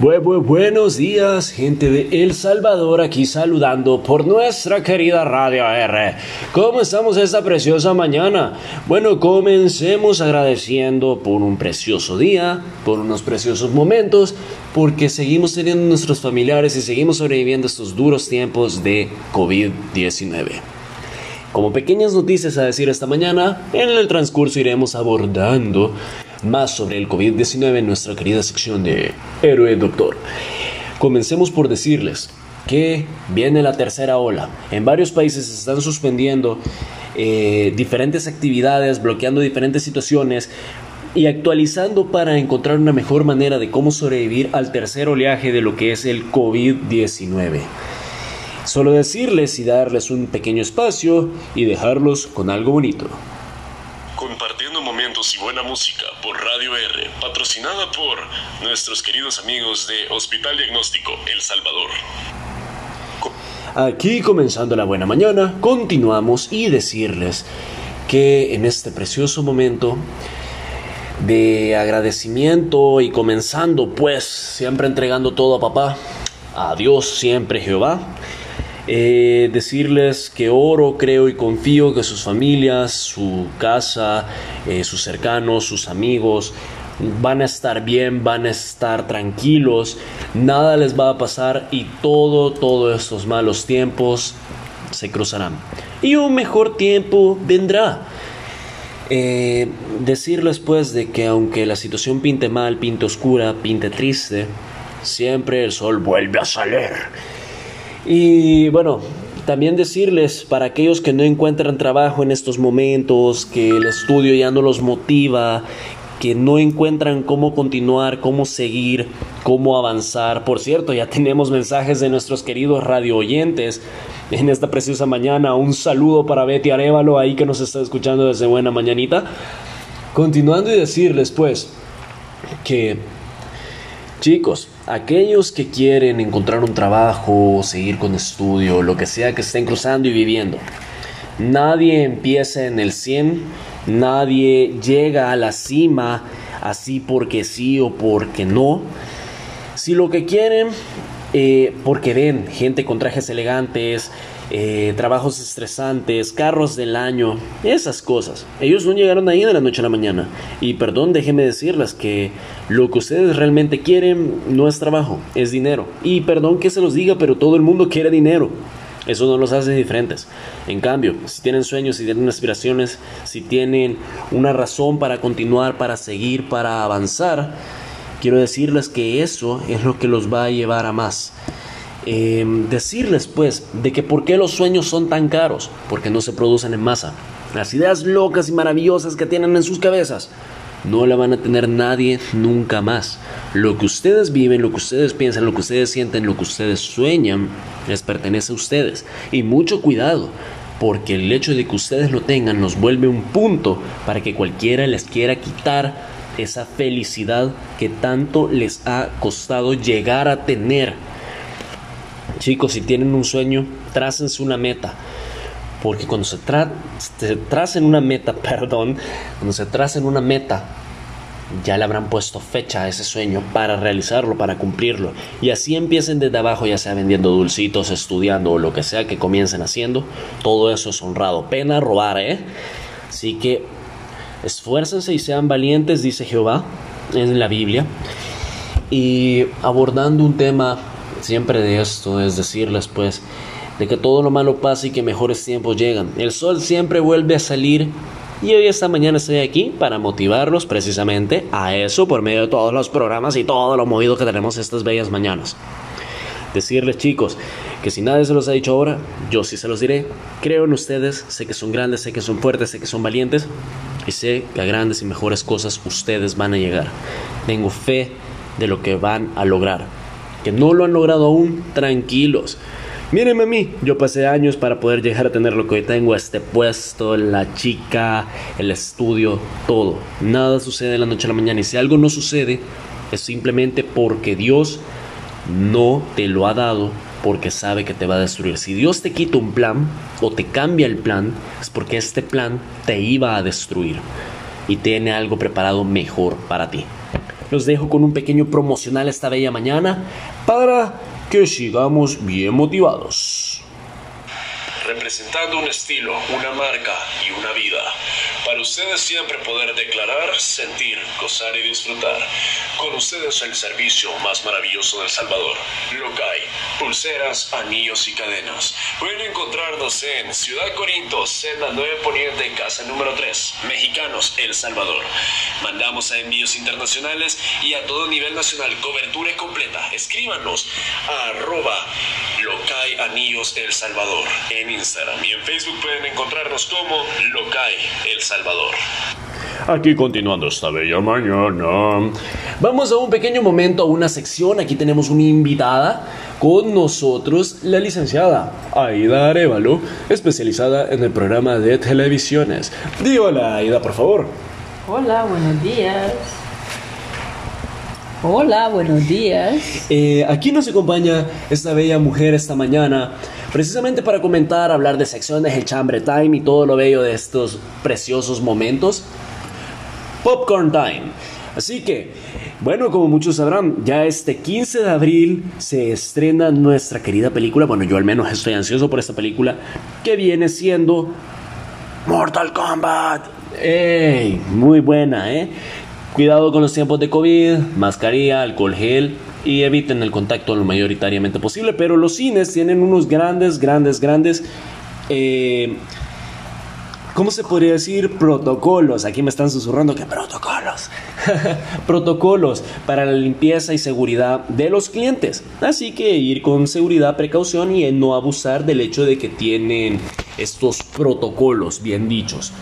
buenos días, gente de El Salvador, aquí saludando por nuestra querida Radio R. ¿Cómo estamos esta preciosa mañana? Bueno, comencemos agradeciendo por un precioso día, por unos preciosos momentos, porque seguimos teniendo nuestros familiares y seguimos sobreviviendo estos duros tiempos de COVID-19. Como pequeñas noticias a decir esta mañana, en el transcurso iremos abordando más sobre el COVID-19 en nuestra querida sección de Héroe Doctor. Comencemos por decirles que viene la tercera ola. En varios países se están suspendiendo eh, diferentes actividades, bloqueando diferentes situaciones y actualizando para encontrar una mejor manera de cómo sobrevivir al tercer oleaje de lo que es el COVID-19. Solo decirles y darles un pequeño espacio y dejarlos con algo bonito y buena música por Radio R, patrocinada por nuestros queridos amigos de Hospital Diagnóstico El Salvador. Aquí comenzando la buena mañana, continuamos y decirles que en este precioso momento de agradecimiento y comenzando pues siempre entregando todo a papá, a Dios siempre Jehová, eh, decirles que oro, creo y confío que sus familias, su casa, eh, sus cercanos, sus amigos, van a estar bien, van a estar tranquilos, nada les va a pasar y todo, todos estos malos tiempos se cruzarán. Y un mejor tiempo vendrá. Eh, decirles pues de que aunque la situación pinte mal, pinte oscura, pinte triste, siempre el sol vuelve a salir. Y bueno, también decirles para aquellos que no encuentran trabajo en estos momentos, que el estudio ya no los motiva, que no encuentran cómo continuar, cómo seguir, cómo avanzar. Por cierto, ya tenemos mensajes de nuestros queridos radio oyentes en esta preciosa mañana. Un saludo para Betty Arevalo ahí que nos está escuchando desde buena mañanita. Continuando y decirles pues que chicos, aquellos que quieren encontrar un trabajo, seguir con estudio, lo que sea que estén cruzando y viviendo, nadie empieza en el 100, nadie llega a la cima así porque sí o porque no. Si lo que quieren, eh, porque ven gente con trajes elegantes, eh, trabajos estresantes, carros del año, esas cosas. Ellos no llegaron ahí de la noche a la mañana. Y perdón, déjenme decirles que lo que ustedes realmente quieren no es trabajo, es dinero. Y perdón que se los diga, pero todo el mundo quiere dinero. Eso no los hace diferentes. En cambio, si tienen sueños, si tienen aspiraciones, si tienen una razón para continuar, para seguir, para avanzar, quiero decirles que eso es lo que los va a llevar a más. Em, decirles pues de que por qué los sueños son tan caros, porque no se producen en masa. Las ideas locas y maravillosas que tienen en sus cabezas no la van a tener nadie nunca más. Lo que ustedes viven, lo que ustedes piensan, lo que ustedes sienten, lo que ustedes sueñan, les pertenece a ustedes. Y mucho cuidado, porque el hecho de que ustedes lo tengan nos vuelve un punto para que cualquiera les quiera quitar esa felicidad que tanto les ha costado llegar a tener Chicos, si tienen un sueño, trácense una meta. Porque cuando se, tracen una meta, perdón, cuando se tracen una meta, ya le habrán puesto fecha a ese sueño para realizarlo, para cumplirlo. Y así empiecen desde abajo, ya sea vendiendo dulcitos, estudiando o lo que sea que comiencen haciendo. Todo eso es honrado. Pena robar, ¿eh? Así que esfuércense y sean valientes, dice Jehová en la Biblia. Y abordando un tema siempre de esto es decirles pues de que todo lo malo pasa y que mejores tiempos llegan. El sol siempre vuelve a salir y hoy esta mañana estoy aquí para motivarlos precisamente a eso por medio de todos los programas y todo lo movido que tenemos estas bellas mañanas. Decirles chicos que si nadie se los ha dicho ahora, yo sí se los diré. Creo en ustedes, sé que son grandes, sé que son fuertes, sé que son valientes y sé que a grandes y mejores cosas ustedes van a llegar. Tengo fe de lo que van a lograr que no lo han logrado aún, tranquilos. Mírenme a mí, yo pasé años para poder llegar a tener lo que hoy tengo, este puesto, la chica, el estudio, todo. Nada sucede de la noche a la mañana y si algo no sucede es simplemente porque Dios no te lo ha dado porque sabe que te va a destruir. Si Dios te quita un plan o te cambia el plan, es porque este plan te iba a destruir y tiene algo preparado mejor para ti. Los dejo con un pequeño promocional esta bella mañana para que sigamos bien motivados. Representando un estilo, una marca y una vida para ustedes siempre poder declarar, sentir, gozar y disfrutar. Con ustedes el servicio más maravilloso del Salvador. Locay, pulseras, anillos y cadenas. Pueden encontrarnos en Ciudad Corinto, Senda 9 Poniente, Casa número 3, Mexicanos, El Salvador. Mandamos a envíos internacionales y a todo nivel nacional cobertura completa. Escríbanos a arroba Anillos El Salvador en Instagram y en Facebook pueden encontrarnos como Locay El Salvador. Aquí continuando esta bella mañana. Vamos a un pequeño momento, a una sección. Aquí tenemos una invitada con nosotros, la licenciada Aida Arevalo, especializada en el programa de televisiones. Di hola, Aida, por favor. Hola, buenos días. Hola, buenos días. Eh, aquí nos acompaña esta bella mujer esta mañana, precisamente para comentar, hablar de secciones, el chambre time y todo lo bello de estos preciosos momentos. Popcorn Time. Así que, bueno, como muchos sabrán, ya este 15 de abril se estrena nuestra querida película, bueno, yo al menos estoy ansioso por esta película, que viene siendo Mortal Kombat. ¡Ey! Muy buena, ¿eh? Cuidado con los tiempos de COVID, mascarilla, alcohol gel y eviten el contacto lo mayoritariamente posible. Pero los cines tienen unos grandes, grandes, grandes... Eh, ¿Cómo se podría decir? Protocolos. Aquí me están susurrando que protocolos. protocolos para la limpieza y seguridad de los clientes. Así que ir con seguridad, precaución y no abusar del hecho de que tienen estos protocolos bien dichos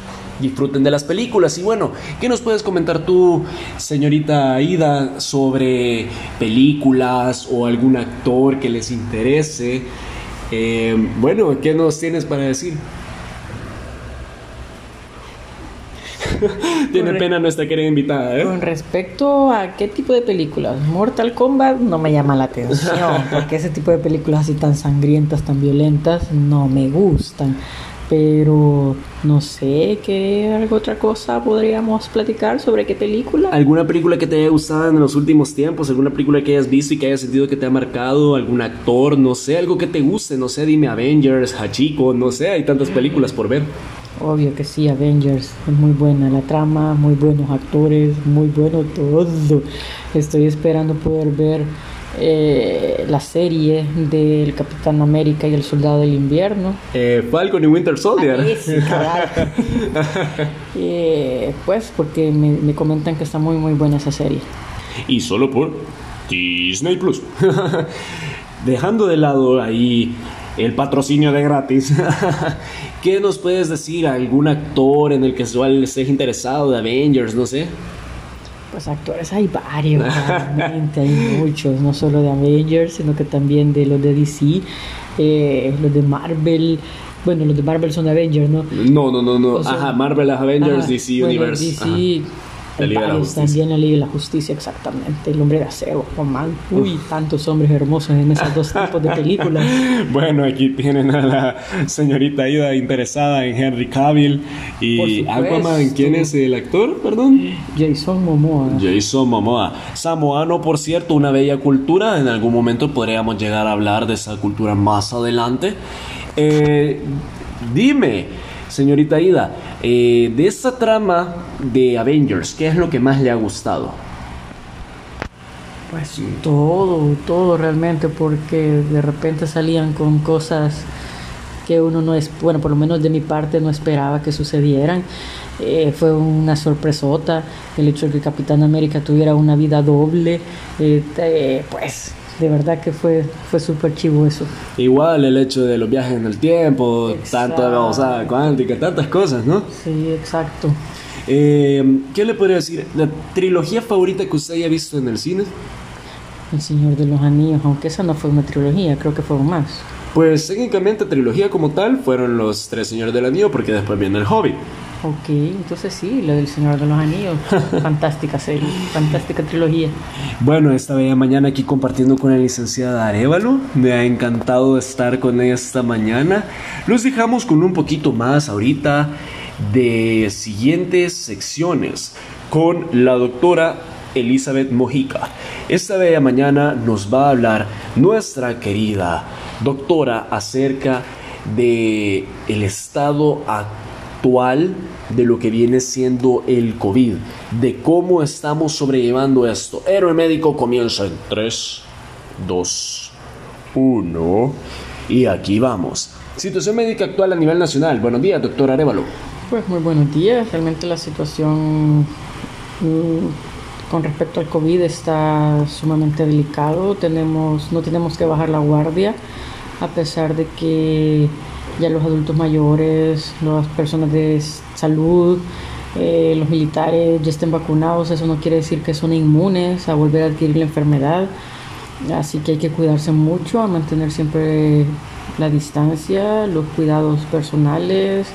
disfruten de las películas. Y bueno, ¿qué nos puedes comentar tú, señorita Aida, sobre películas o algún actor que les interese? Eh, bueno, ¿qué nos tienes para decir? Tiene pena nuestra querida invitada, ¿eh? Con respecto a qué tipo de películas, Mortal Kombat no me llama la atención, porque ese tipo de películas así tan sangrientas, tan violentas, no me gustan pero no sé qué otra cosa podríamos platicar sobre qué película. ¿Alguna película que te haya gustado en los últimos tiempos? ¿Alguna película que hayas visto y que hayas sentido que te ha marcado? ¿Algún actor? No sé, algo que te guste, no sé, dime Avengers, Hachiko, no sé, hay tantas películas por ver. Obvio que sí, Avengers es muy buena la trama, muy buenos actores, muy bueno todo. Estoy esperando poder ver eh, la serie del Capitán América y el Soldado del Invierno. Eh, Falcon y Winter Soldier. eh, pues porque me, me, comentan que está muy muy buena esa serie. Y solo por Disney Plus. Dejando de lado ahí el patrocinio de gratis. ¿Qué nos puedes decir? ¿Algún actor en el que estés interesado de Avengers? No sé. Pues actores hay varios, realmente hay muchos, no solo de Avengers, sino que también de los de DC, eh, los de Marvel. Bueno, los de Marvel son Avengers, ¿no? No, no, no, no. Ajá, Marvel Avengers, DC Universe. DC, la Justicia. También la Liga de la Justicia, exactamente. El hombre de acero, Juan Uy, tantos hombres hermosos en esos dos tipos de películas. bueno, aquí tienen a la señorita Ida interesada en Henry Cavill y Aquaman. ¿Quién es el actor? Perdón. Jason Momoa. Jason Momoa. Samoano, por cierto, una bella cultura. En algún momento podríamos llegar a hablar de esa cultura más adelante. Eh, dime. Señorita Ida, eh, de esta trama de Avengers, ¿qué es lo que más le ha gustado? Pues todo, todo realmente, porque de repente salían con cosas que uno no es, bueno, por lo menos de mi parte no esperaba que sucedieran. Eh, fue una sorpresota el hecho de que Capitán América tuviera una vida doble, eh, pues de verdad que fue, fue súper chivo eso. Igual el hecho de los viajes en el tiempo, tanto de la cuántica, tantas cosas, ¿no? Sí, exacto. Eh, ¿Qué le podría decir? ¿La trilogía favorita que usted haya visto en el cine? El Señor de los Anillos, aunque esa no fue una trilogía, creo que fueron más. Pues técnicamente trilogía como tal fueron los tres Señores del Anillo porque después viene el Hobbit. Ok, entonces sí, lo del Señor de los Anillos. fantástica serie, fantástica trilogía. Bueno, esta bella mañana aquí compartiendo con la licenciada Arevalo. Me ha encantado estar con ella esta mañana. Los dejamos con un poquito más ahorita de siguientes secciones con la doctora Elizabeth Mojica. Esta bella mañana nos va a hablar nuestra querida doctora acerca de el estado actual de lo que viene siendo el COVID, de cómo estamos sobrellevando esto. Héroe médico comienza en 3, 2, 1 y aquí vamos. Situación médica actual a nivel nacional. Buenos días, doctor Arevalo. Pues muy buenos días. Realmente la situación mm, con respecto al COVID está sumamente delicado. Tenemos, no tenemos que bajar la guardia a pesar de que ya los adultos mayores, las personas de salud, eh, los militares ya estén vacunados, eso no quiere decir que son inmunes a volver a adquirir la enfermedad. Así que hay que cuidarse mucho, a mantener siempre la distancia, los cuidados personales,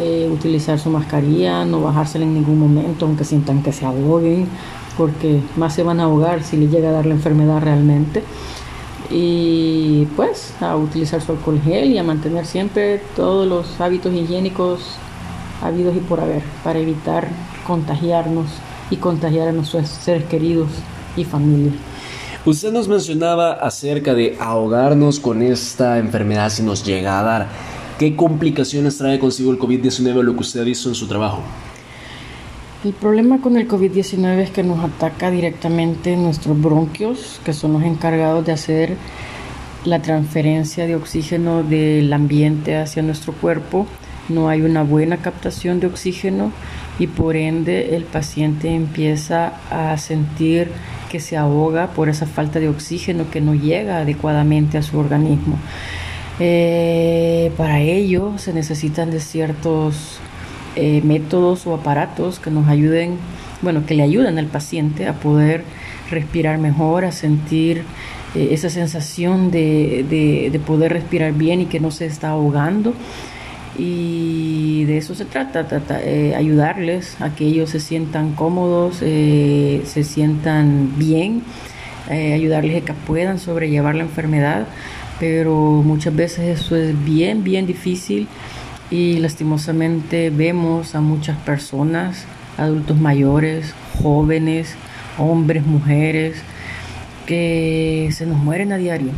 eh, utilizar su mascarilla, no bajársela en ningún momento, aunque sientan que se ahoguen, porque más se van a ahogar si les llega a dar la enfermedad realmente y pues a utilizar su alcohol gel y a mantener siempre todos los hábitos higiénicos habidos y por haber para evitar contagiarnos y contagiar a nuestros seres queridos y familia. Usted nos mencionaba acerca de ahogarnos con esta enfermedad si nos llega a dar. ¿Qué complicaciones trae consigo el COVID-19 lo que usted visto en su trabajo? El problema con el COVID-19 es que nos ataca directamente nuestros bronquios, que son los encargados de hacer la transferencia de oxígeno del ambiente hacia nuestro cuerpo. No hay una buena captación de oxígeno y por ende el paciente empieza a sentir que se ahoga por esa falta de oxígeno que no llega adecuadamente a su organismo. Eh, para ello se necesitan de ciertos eh, métodos o aparatos que nos ayuden, bueno, que le ayuden al paciente a poder respirar mejor, a sentir eh, esa sensación de, de, poder respirar bien y que no se está ahogando. Y de eso se trata, eh, ayudarles a que ellos se sientan cómodos, se sientan bien, ayudarles a que puedan sobrellevar la enfermedad, pero muchas veces eso es bien, bien difícil y lastimosamente vemos a muchas personas, adultos mayores, jóvenes, hombres, mujeres, que se nos mueren a diario,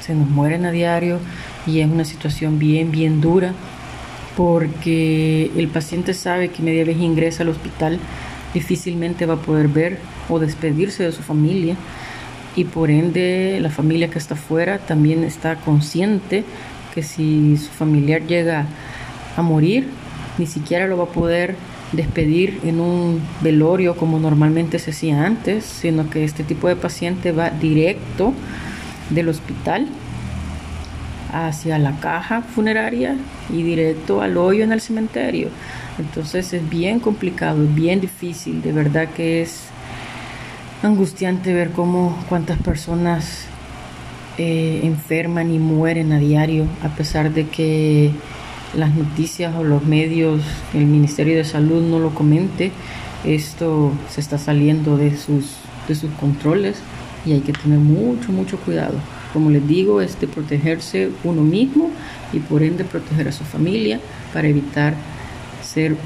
se nos mueren a diario y es una situación bien, bien dura porque el paciente sabe que media vez ingresa al hospital difícilmente va a poder ver o despedirse de su familia y por ende la familia que está afuera también está consciente que si su familiar llega a morir, ni siquiera lo va a poder despedir en un velorio como normalmente se hacía antes, sino que este tipo de paciente va directo del hospital hacia la caja funeraria y directo al hoyo en el cementerio. Entonces es bien complicado, bien difícil, de verdad que es angustiante ver cómo cuántas personas eh, enferman y mueren a diario, a pesar de que las noticias o los medios, el Ministerio de Salud no lo comente, esto se está saliendo de sus, de sus controles y hay que tener mucho, mucho cuidado. Como les digo, es de protegerse uno mismo y por ende proteger a su familia para evitar ser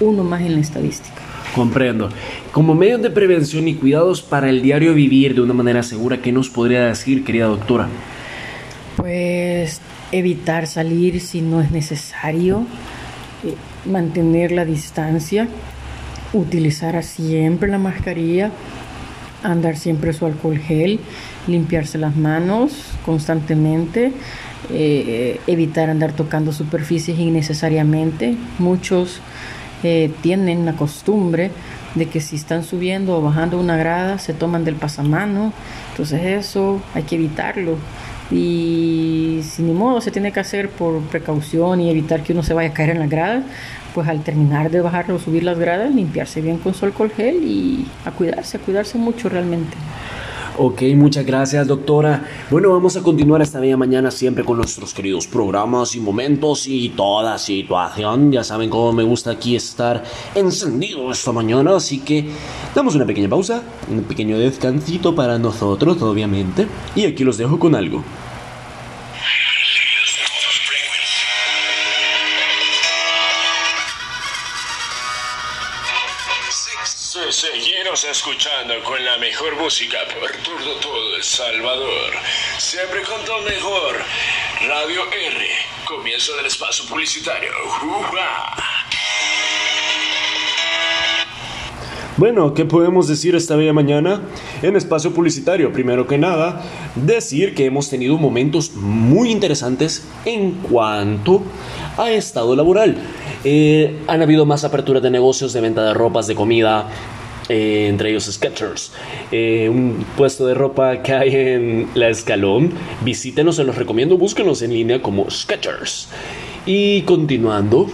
uno más en la estadística. Comprendo. Como medio de prevención y cuidados para el diario vivir de una manera segura, ¿qué nos podría decir, querida doctora? Pues evitar salir si no es necesario, eh, mantener la distancia, utilizar siempre la mascarilla, andar siempre su alcohol gel, limpiarse las manos constantemente, eh, evitar andar tocando superficies innecesariamente. Muchos eh, tienen la costumbre de que si están subiendo o bajando una grada se toman del pasamano, entonces eso hay que evitarlo y si ni modo se tiene que hacer por precaución y evitar que uno se vaya a caer en las gradas, pues al terminar de bajar o subir las gradas, limpiarse bien con sol con gel y a cuidarse, a cuidarse mucho realmente. Ok, muchas gracias doctora. Bueno, vamos a continuar esta bella mañana siempre con nuestros queridos programas y momentos y toda situación. Ya saben cómo me gusta aquí estar encendido esta mañana, así que damos una pequeña pausa, un pequeño descansito para nosotros, obviamente. Y aquí los dejo con algo. Seguiros escuchando con la mejor música por todo, todo El Salvador. Siempre con todo mejor. Radio R. Comienzo del espacio publicitario. Bueno, ¿qué podemos decir esta bella mañana? En espacio publicitario, primero que nada, decir que hemos tenido momentos muy interesantes en cuanto a estado laboral. Eh, han habido más aperturas de negocios de venta de ropas, de comida, eh, entre ellos Skechers, eh, un puesto de ropa que hay en La Escalón. Visítenos, se los recomiendo, búsquenos en línea como Skechers. Y continuando,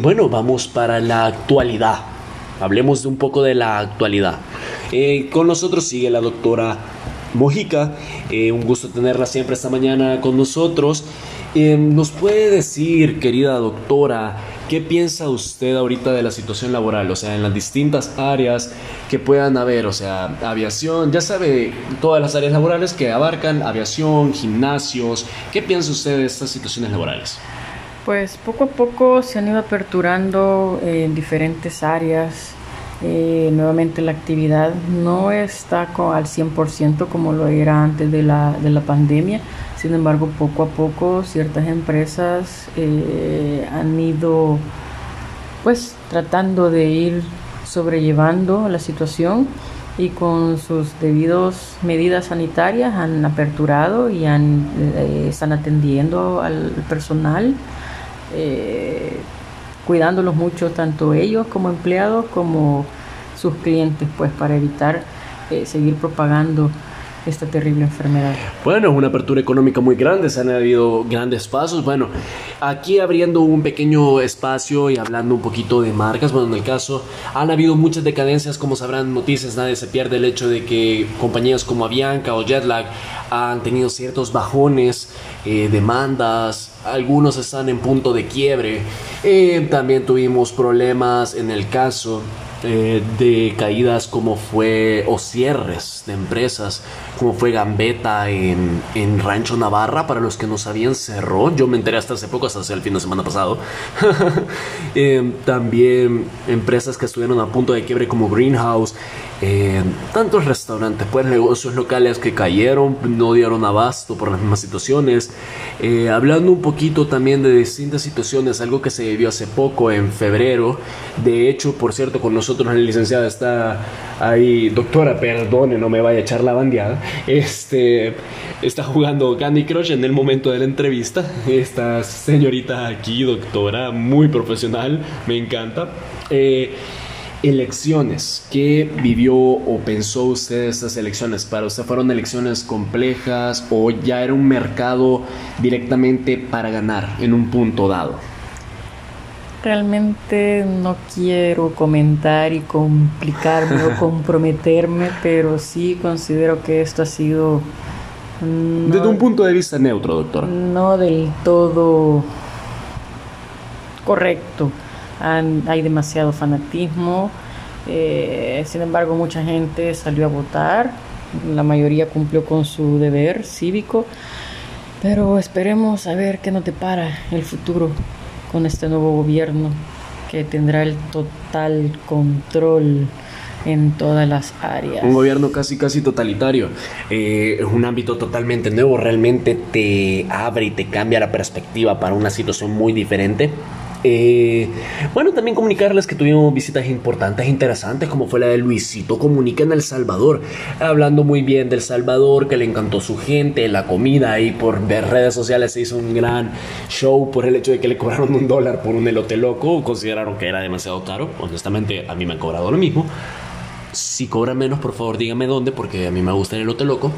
bueno, vamos para la actualidad. Hablemos de un poco de la actualidad. Con nosotros sigue la doctora Mojica. Un gusto tenerla siempre esta mañana con nosotros. Eh, ¿Nos puede decir, querida doctora, qué piensa usted ahorita de la situación laboral? O sea, en las distintas áreas que puedan haber, o sea, aviación, ya sabe, todas las áreas laborales que abarcan aviación, gimnasios. ¿Qué piensa usted de estas situaciones laborales? Pues poco a poco se han ido aperturando en diferentes áreas. Eh, nuevamente la actividad no está al 100% como lo era antes de la, de la pandemia. Sin embargo, poco a poco ciertas empresas eh, han ido pues tratando de ir sobrellevando la situación y con sus debidos medidas sanitarias han aperturado y han, eh, están atendiendo al personal eh, cuidándolos mucho, tanto ellos como empleados como sus clientes, pues para evitar seguir propagando esta terrible enfermedad. Bueno, es una apertura económica muy grande, se han habido grandes pasos. Bueno, aquí abriendo un pequeño espacio y hablando un poquito de marcas, bueno, en el caso han habido muchas decadencias, como sabrán noticias, nadie se pierde el hecho de que compañías como Avianca o Jetlag han tenido ciertos bajones, eh, demandas, algunos están en punto de quiebre. Eh, también tuvimos problemas en el caso eh, de caídas como fue o cierres de empresas como fue Gambetta en, en, Rancho Navarra para los que no sabían cerró. Yo me enteré hasta hace poco hasta el fin de semana pasado. Eh, también empresas que estuvieron a punto de quiebre como Greenhouse eh, tantos restaurantes pues negocios locales que cayeron no dieron abasto por las mismas situaciones. Hablando un poquito también de distintas situaciones algo que se vivió hace poco en febrero. De hecho por cierto con nosotros la licenciada está ahí, doctora, perdone, no me vaya a echar la bandeada, este, está jugando Candy Crush en el momento de la entrevista, esta señorita aquí, doctora, muy profesional, me encanta. Eh, elecciones, ¿qué vivió o pensó usted estas elecciones? ¿Para usted fueron elecciones complejas o ya era un mercado directamente para ganar en un punto dado? realmente no quiero comentar y complicarme o comprometerme, pero sí considero que esto ha sido... Desde un punto de vista neutro, doctor. No del todo correcto. Hay demasiado fanatismo. Eh, sin embargo, mucha gente salió a votar. La mayoría cumplió con su deber cívico. Pero esperemos a ver qué nos depara el futuro con este nuevo gobierno que tendrá el total control en todas las áreas. Un gobierno casi casi totalitario. Eh, es un ámbito totalmente nuevo, realmente te abre y te cambia la perspectiva para una situación muy diferente. Eh, bueno, también comunicarles que tuvimos visitas importantes, interesantes, como fue la de Luisito Comunica en El Salvador, hablando muy bien del Salvador, que le encantó su gente, la comida, y por ver redes sociales se hizo un gran show por el hecho de que le cobraron un dólar por un elote loco, consideraron que era demasiado caro, honestamente a mí me han cobrado lo mismo. Si cobra menos, por favor dígame dónde, porque a mí me gusta el elote loco.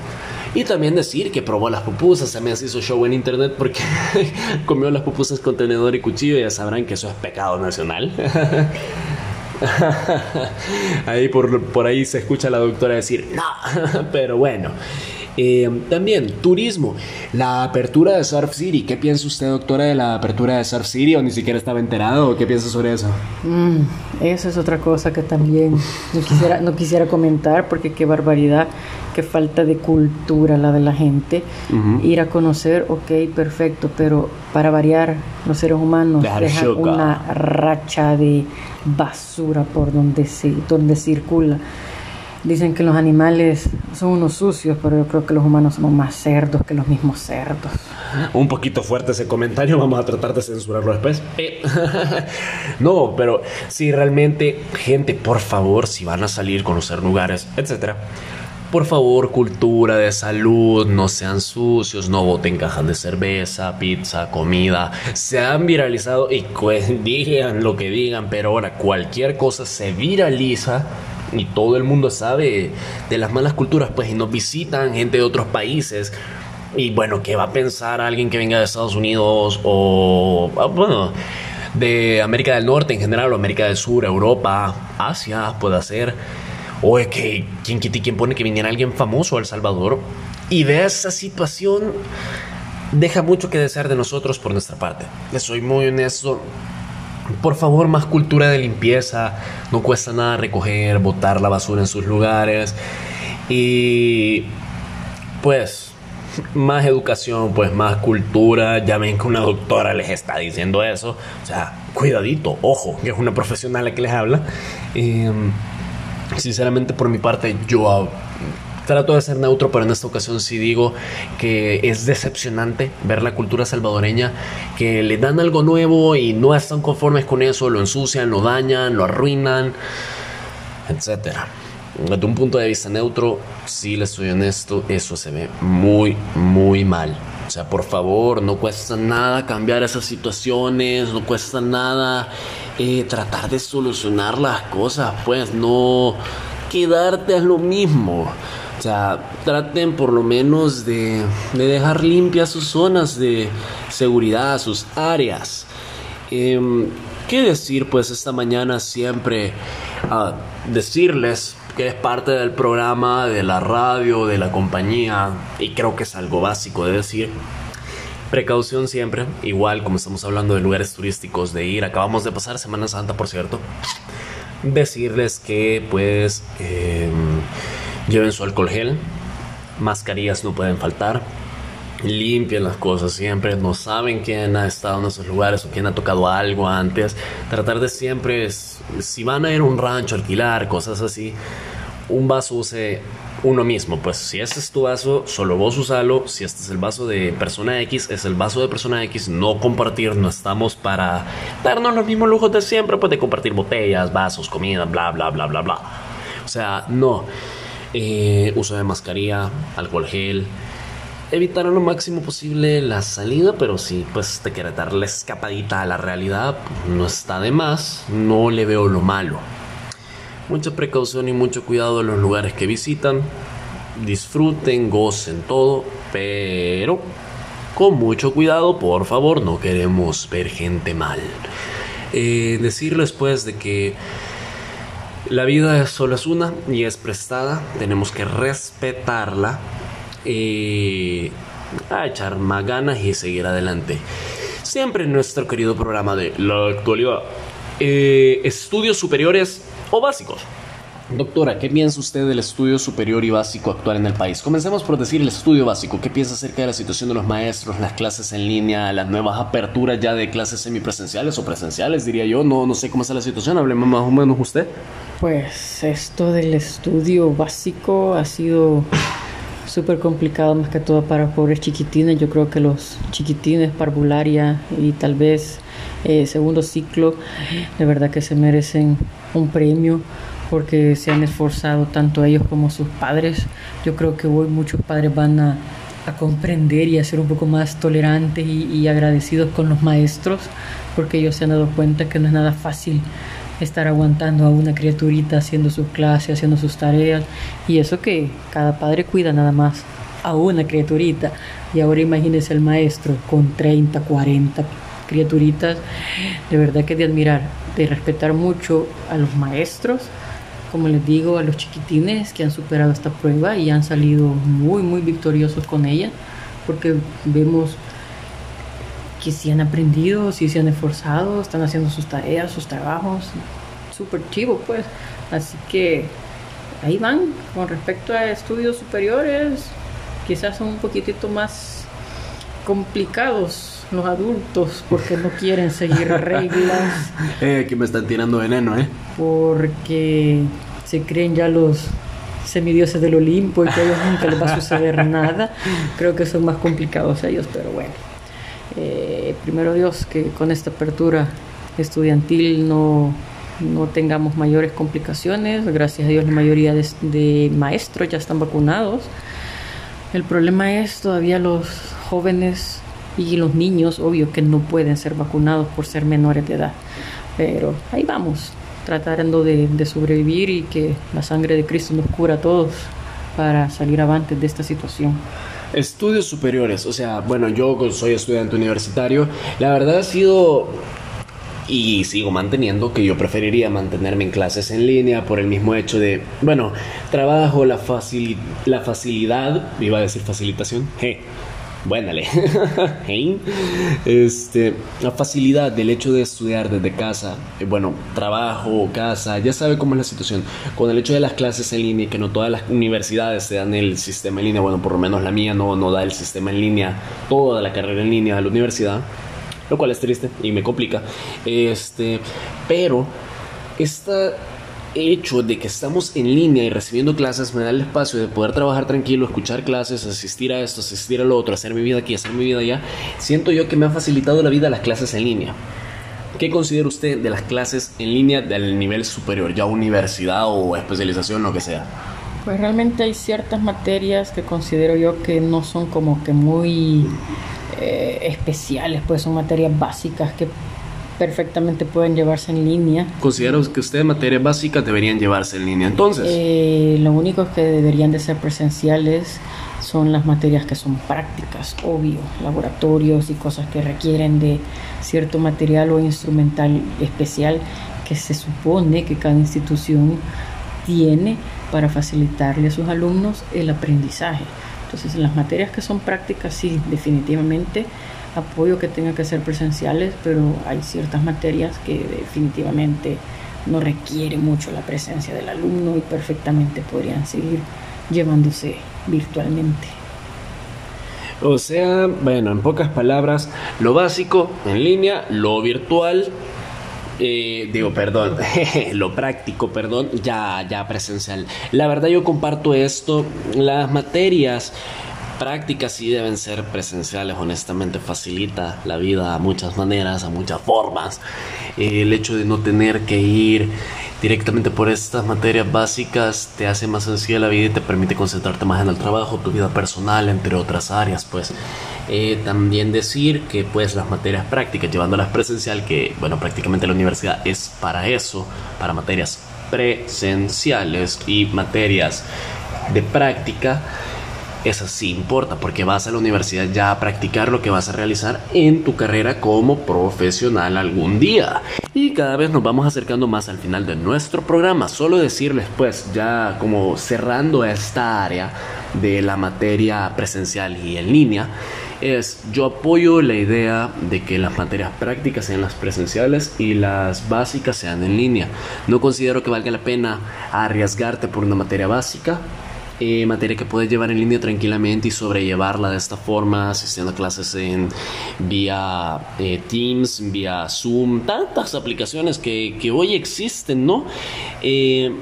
Y también decir que probó las pupusas, también se hizo show en internet porque comió las pupusas con tenedor y cuchillo, ya sabrán que eso es pecado nacional. ahí por, por ahí se escucha la doctora decir, no, pero bueno. Eh, también, turismo. La apertura de Surf City. ¿Qué piensa usted, doctora, de la apertura de Surf City? ¿O ni siquiera estaba enterado? ¿Qué piensa sobre eso? Mm, esa es otra cosa que también no quisiera, no quisiera comentar porque qué barbaridad, qué falta de cultura la de la gente. Ir a conocer, ok, perfecto, pero para variar, los seres humanos dejan una racha de basura por donde, se, donde circula. Dicen que los animales son unos sucios, pero yo creo que los humanos somos más cerdos que los mismos cerdos. Un poquito fuerte ese comentario, vamos a tratar de censurarlo después. Eh, no, pero si realmente, gente, por favor, si van a salir, conocer lugares, etcétera, por favor, cultura de salud, no sean sucios, no boten cajas de cerveza, pizza, comida. Se han viralizado y digan lo que digan, pero ahora cualquier cosa se viraliza y todo el mundo sabe de las malas culturas, pues, y nos visitan gente de otros países. Y bueno, ¿qué va a pensar alguien que venga de Estados Unidos o, ah, bueno, de América del Norte en general, o América del Sur, Europa, Asia, puede ser? O es que, ¿quién quién pone que viniera alguien famoso a El Salvador? Y de esa situación deja mucho que desear de nosotros por nuestra parte. Le soy muy honesto. Por favor, más cultura de limpieza. No cuesta nada recoger, botar la basura en sus lugares. Y pues, más educación, pues más cultura. Ya ven que una doctora les está diciendo eso. O sea, cuidadito, ojo, que es una profesional la que les habla. Em, sinceramente, por mi parte, yo trato de ser neutro, pero en esta ocasión sí digo que es decepcionante ver la cultura salvadoreña, que le dan algo nuevo y no están conformes con eso, lo ensucian, lo dañan, lo arruinan, etc. Desde un punto de vista neutro, si les soy honesto, eso se ve muy, muy mal. O sea, por favor, no cuesta nada cambiar esas situaciones, no cuesta nada eh, tratar de solucionar las cosas, pues no quedarte a lo mismo. O sea, traten por lo menos de, dejar limpias sus zonas de seguridad, sus áreas. Em, ¿Qué decir? Pues esta mañana siempre decirles que es parte del programa, de la radio, de la compañía, y creo que es algo básico de decir. Precaución siempre, igual como estamos hablando de lugares turísticos, de ir, acabamos de pasar Semana Santa, por cierto. Decirles que pues... Em, Lleven su alcohol gel, mascarillas no pueden faltar. Limpien las cosas siempre, no saben quién ha estado en esos lugares o quién ha tocado algo antes. Tratar de siempre, si van a ir a un rancho, alquilar, cosas así, un vaso use uno mismo. Pues si este es tu vaso, solo vos usalo. Si este es el vaso de persona X, es el vaso de persona X. No compartir, no estamos para darnos los mismos lujos de siempre, pues de compartir botellas, vasos, comida, bla, bla, bla, bla, bla. O sea, no. Eh, uso de mascarilla, alcohol gel, evitar lo máximo posible la salida, pero si pues te quieres dar la escapadita a la realidad, no está de más, no le veo lo malo. Mucha precaución y mucho cuidado en los lugares que visitan, disfruten, gocen todo, pero con mucho cuidado, por favor, no queremos ver gente mal. Eh, decirles pues de que la vida solo es una y es prestada, tenemos que respetarla y a echar más ganas y seguir adelante. Siempre en nuestro querido programa de la actualidad, eh, estudios superiores o básicos. Doctora, ¿qué piensa usted del estudio superior y básico actual en el país? Comencemos por decir el estudio básico. ¿Qué piensa acerca de la situación de los maestros, las clases en línea, las nuevas aperturas ya de clases semipresenciales o presenciales, diría yo? No, no sé cómo está la situación. Hábleme más o menos usted. Pues esto del estudio básico ha sido súper complicado más que todo para pobres chiquitines. Yo creo que los chiquitines, parvularia y tal vez eh, segundo ciclo, de verdad que se merecen un premio porque se han esforzado tanto ellos como sus padres. Yo creo que hoy muchos padres van a, comprender y a ser un poco más tolerantes y, agradecidos con los maestros, porque ellos se han dado cuenta que no es nada fácil estar aguantando a una criaturita haciendo sus clases, haciendo sus tareas, y eso que cada padre cuida nada más a una criaturita. Y ahora imagínese el maestro con 30, 40 criaturitas. De verdad que de admirar, de respetar mucho a los maestros como les digo, a los chiquitines que han superado esta prueba y han salido muy, muy victoriosos con ella, porque vemos que si han aprendido, si se han esforzado, están haciendo sus tareas, sus trabajos, súper chivo pues. Así que ahí van, con respecto a estudios superiores, quizás son un poquitito más complicados los adultos porque no quieren seguir reglas. eh, que me están tirando veneno, ¿eh? Porque se creen ya los semidioses del Olimpo y que a ellos nunca les va a suceder nada. Creo que son más complicados ellos, pero bueno. Eh, primero Dios, que con esta apertura estudiantil no, no tengamos mayores complicaciones. Gracias a Dios la mayoría de, de maestros ya están vacunados. El problema es todavía los jóvenes y los niños, obvio que no pueden ser vacunados por ser menores de edad. Pero ahí vamos, tratando de, sobrevivir y que la sangre de Cristo nos cura a todos para salir avantes de esta situación. Estudios superiores, o sea, bueno, yo soy estudiante universitario, la verdad ha sido y sigo manteniendo que yo preferiría mantenerme en clases en línea por el mismo hecho de, bueno, trabajo, la, facil la facilidad, iba a decir facilitación, je, Buénale. este, la facilidad del hecho de estudiar desde casa, eh, bueno, trabajo, casa, ya sabe cómo es la situación. Con el hecho de las clases en línea, que no todas las universidades se dan el sistema en línea, bueno, por lo menos la mía no, no da el sistema en línea, toda la carrera en línea de la universidad, lo cual es triste y me complica. Este, pero esta hecho de que estamos en línea y recibiendo clases me da el espacio de poder trabajar tranquilo, escuchar clases, asistir a esto, asistir a lo otro, hacer mi vida aquí, hacer mi vida allá, siento yo que me ha facilitado la vida las clases en línea. ¿Qué considera usted de las clases en línea del nivel superior, ya universidad o especialización, lo que sea? Pues realmente hay ciertas materias que considero yo que no son como que muy eh, especiales, pues son materias básicas que perfectamente pueden llevarse en línea. ¿Considera que ustedes materias básicas deberían llevarse en línea entonces? Eh, lo único que deberían de ser presenciales son las materias que son prácticas, obvio, laboratorios y cosas que requieren de cierto material o instrumental especial que se supone que cada institución tiene para facilitarle a sus alumnos el aprendizaje. Entonces, en las materias que son prácticas, sí, definitivamente apoyo que tenga que ser presenciales, pero hay ciertas materias que definitivamente no requiere mucho la presencia del alumno y perfectamente podrían seguir llevándose virtualmente. O sea, bueno, en pocas palabras, lo básico en línea, lo virtual, eh, digo, perdón, lo práctico, perdón, ya, ya presencial. La verdad yo comparto esto, las materias prácticas sí deben ser presenciales, honestamente facilita la vida a muchas maneras, a muchas formas. el hecho de no tener que ir directamente por estas materias básicas te hace más sencilla la vida y te permite concentrarte más en el trabajo, tu vida personal, entre otras áreas, pues. Eh, también decir que pues las materias prácticas, llevándolas presencial, que bueno, prácticamente la universidad es para eso, para materias presenciales y materias de práctica, eso sí importa porque vas a la universidad ya a practicar lo que vas a realizar en tu carrera como profesional algún día. Y cada vez nos vamos acercando más al final de nuestro programa. Solo decirles pues ya como cerrando esta área de la materia presencial y en línea es yo apoyo la idea de que las materias prácticas sean las presenciales y las básicas sean en línea. No considero que valga la pena arriesgarte por una materia básica eh, materia que puedes llevar en línea tranquilamente y sobrellevarla de esta forma, asistiendo a clases en vía eh, Teams, vía Zoom, tantas aplicaciones que, que hoy existen, ¿no? Eh,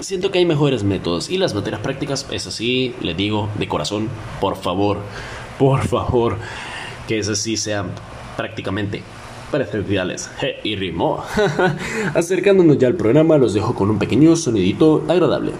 siento que hay mejores métodos y las materias prácticas, es así, le digo de corazón, por favor, por favor, que esas sí sean prácticamente presenciales. y ritmo. Acercándonos ya al programa, los dejo con un pequeño sonidito agradable.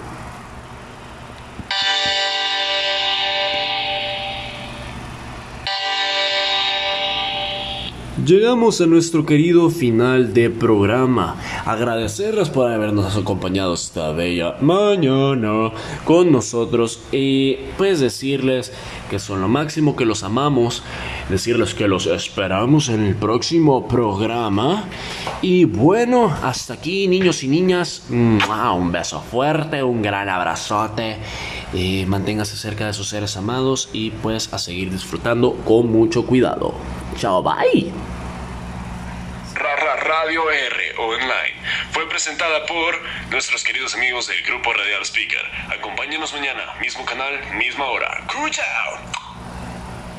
Llegamos a nuestro querido final de programa. Agradecerles por habernos acompañado esta bella mañana con nosotros y pues decirles que son lo máximo, que los amamos, decirles que los esperamos en el próximo programa. Y bueno, hasta aquí niños y niñas, un beso fuerte, un gran abrazote. Eh, manténgase cerca de sus seres amados y pues a seguir disfrutando con mucho cuidado. Chao, bye. Radio R Online fue presentada por nuestros queridos amigos del grupo Radial Speaker. Acompáñenos mañana, mismo canal, misma hora. ¡Chao!